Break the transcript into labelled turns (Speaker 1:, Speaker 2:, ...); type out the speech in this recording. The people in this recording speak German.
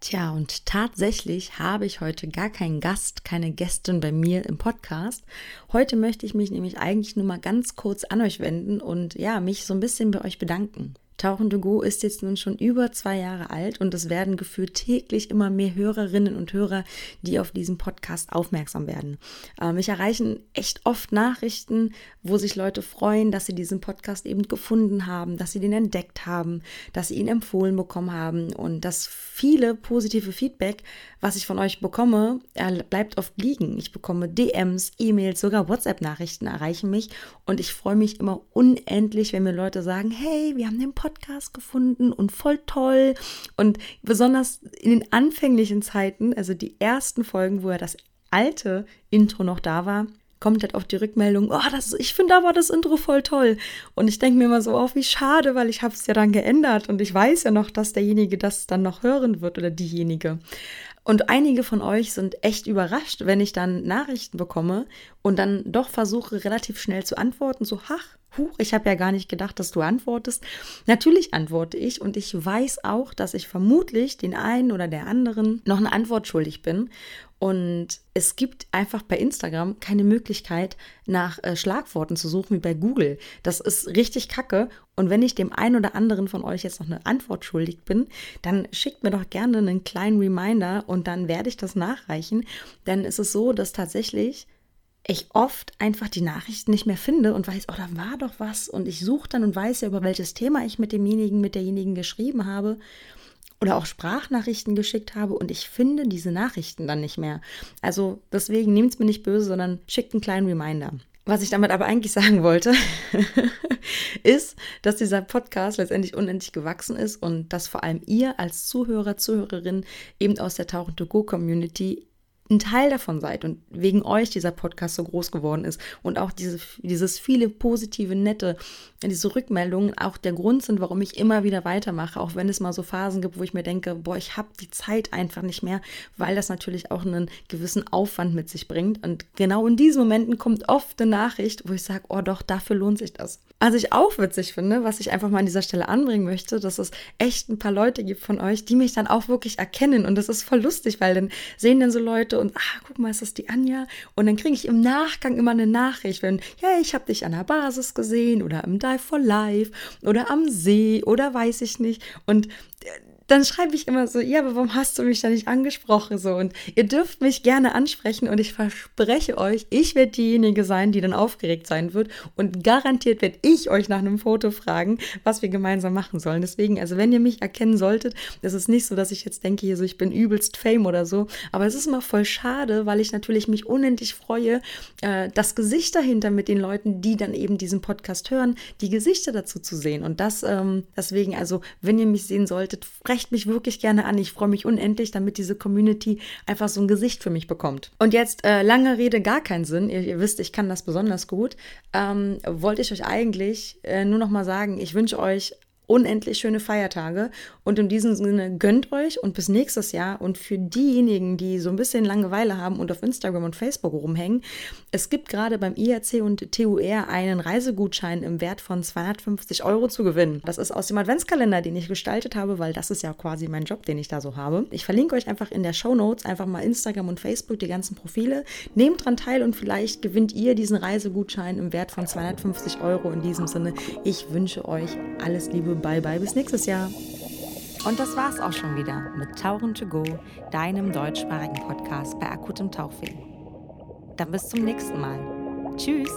Speaker 1: Tja, und tatsächlich habe ich heute gar keinen Gast, keine Gästin bei mir im Podcast. Heute möchte ich mich nämlich eigentlich nur mal ganz kurz an euch wenden und ja, mich so ein bisschen bei euch bedanken. Tauchen to Go ist jetzt nun schon über zwei Jahre alt und es werden gefühlt täglich immer mehr Hörerinnen und Hörer, die auf diesen Podcast aufmerksam werden. Äh, mich erreichen echt oft Nachrichten, wo sich Leute freuen, dass sie diesen Podcast eben gefunden haben, dass sie den entdeckt haben, dass sie ihn empfohlen bekommen haben und das viele positive Feedback, was ich von euch bekomme, bleibt oft liegen. Ich bekomme DMs, E-Mails, sogar WhatsApp-Nachrichten erreichen mich und ich freue mich immer unendlich, wenn mir Leute sagen, hey, wir haben den Podcast Podcast gefunden und voll toll. Und besonders in den anfänglichen Zeiten, also die ersten Folgen, wo ja das alte Intro noch da war, kommt halt auf die Rückmeldung, oh, das, ich finde aber das Intro voll toll. Und ich denke mir immer so, oh, wie schade, weil ich habe es ja dann geändert und ich weiß ja noch, dass derjenige das dann noch hören wird oder diejenige. Und einige von euch sind echt überrascht, wenn ich dann Nachrichten bekomme und dann doch versuche, relativ schnell zu antworten, so, ach, Huch, ich habe ja gar nicht gedacht, dass du antwortest. Natürlich antworte ich und ich weiß auch, dass ich vermutlich den einen oder der anderen noch eine Antwort schuldig bin. Und es gibt einfach bei Instagram keine Möglichkeit, nach äh, Schlagworten zu suchen wie bei Google. Das ist richtig kacke. Und wenn ich dem einen oder anderen von euch jetzt noch eine Antwort schuldig bin, dann schickt mir doch gerne einen kleinen Reminder und dann werde ich das nachreichen. Denn es ist so, dass tatsächlich ich oft einfach die Nachrichten nicht mehr finde und weiß, oh, da war doch was. Und ich suche dann und weiß ja, über welches Thema ich mit demjenigen, mit derjenigen geschrieben habe oder auch Sprachnachrichten geschickt habe und ich finde diese Nachrichten dann nicht mehr. Also deswegen nehmt es mir nicht böse, sondern schickt einen kleinen Reminder. Was ich damit aber eigentlich sagen wollte, ist, dass dieser Podcast letztendlich unendlich gewachsen ist und dass vor allem ihr als Zuhörer, Zuhörerin eben aus der Tauchen to Go Community ein Teil davon seid und wegen euch dieser Podcast so groß geworden ist und auch diese, dieses viele positive, nette, diese Rückmeldungen auch der Grund sind, warum ich immer wieder weitermache, auch wenn es mal so Phasen gibt, wo ich mir denke, boah, ich habe die Zeit einfach nicht mehr, weil das natürlich auch einen gewissen Aufwand mit sich bringt. Und genau in diesen Momenten kommt oft eine Nachricht, wo ich sage, oh doch, dafür lohnt sich das. Was ich auch witzig finde, was ich einfach mal an dieser Stelle anbringen möchte, dass es echt ein paar Leute gibt von euch, die mich dann auch wirklich erkennen. Und das ist voll lustig, weil dann sehen dann so Leute und, ah, guck mal, ist das die Anja? Und dann kriege ich im Nachgang immer eine Nachricht, wenn, ja, ich habe dich an der Basis gesehen oder im Dive for Life oder am See oder weiß ich nicht. Und äh, dann schreibe ich immer so, ja, aber warum hast du mich da nicht angesprochen? So, und ihr dürft mich gerne ansprechen und ich verspreche euch, ich werde diejenige sein, die dann aufgeregt sein wird und garantiert werde ich euch nach einem Foto fragen, was wir gemeinsam machen sollen. Deswegen, also wenn ihr mich erkennen solltet, das ist nicht so, dass ich jetzt denke, hier so, ich bin übelst Fame oder so, aber es ist immer voll schade, weil ich natürlich mich unendlich freue, äh, das Gesicht dahinter mit den Leuten, die dann eben diesen Podcast hören, die Gesichter dazu zu sehen. Und das, ähm, deswegen, also wenn ihr mich sehen solltet, sprecht sprecht mich wirklich gerne an. Ich freue mich unendlich, damit diese Community einfach so ein Gesicht für mich bekommt. Und jetzt äh, lange Rede, gar keinen Sinn. Ihr, ihr, wisst, ich kann das besonders gut. Ähm, wollte ich euch eigentlich äh, nur noch mal sagen, ich wünsche euch unendlich schöne Feiertage. Und in diesem Sinne gönnt euch und bis nächstes Jahr. Und für diejenigen, die so ein bisschen Langeweile haben und auf Instagram und Facebook rumhängen, es gibt gerade beim IRC und TUR einen Reisegutschein im Wert von 250 Euro zu gewinnen. Das ist aus dem Adventskalender, den ich gestaltet habe, weil das ist ja quasi mein Job, den ich da so habe. Ich verlinke euch einfach in der Show Notes einfach mal Instagram und Facebook die ganzen Profile. Nehmt dran teil und vielleicht gewinnt ihr diesen Reisegutschein im Wert von 250 Euro. In diesem Sinne, ich wünsche euch alles Liebe bye bye, bis nächstes Jahr. Und das war's auch schon wieder mit Tauchen to Go, deinem deutschsprachigen Podcast bei akutem Tauchfilm. Dann bis zum nächsten Mal. Tschüss!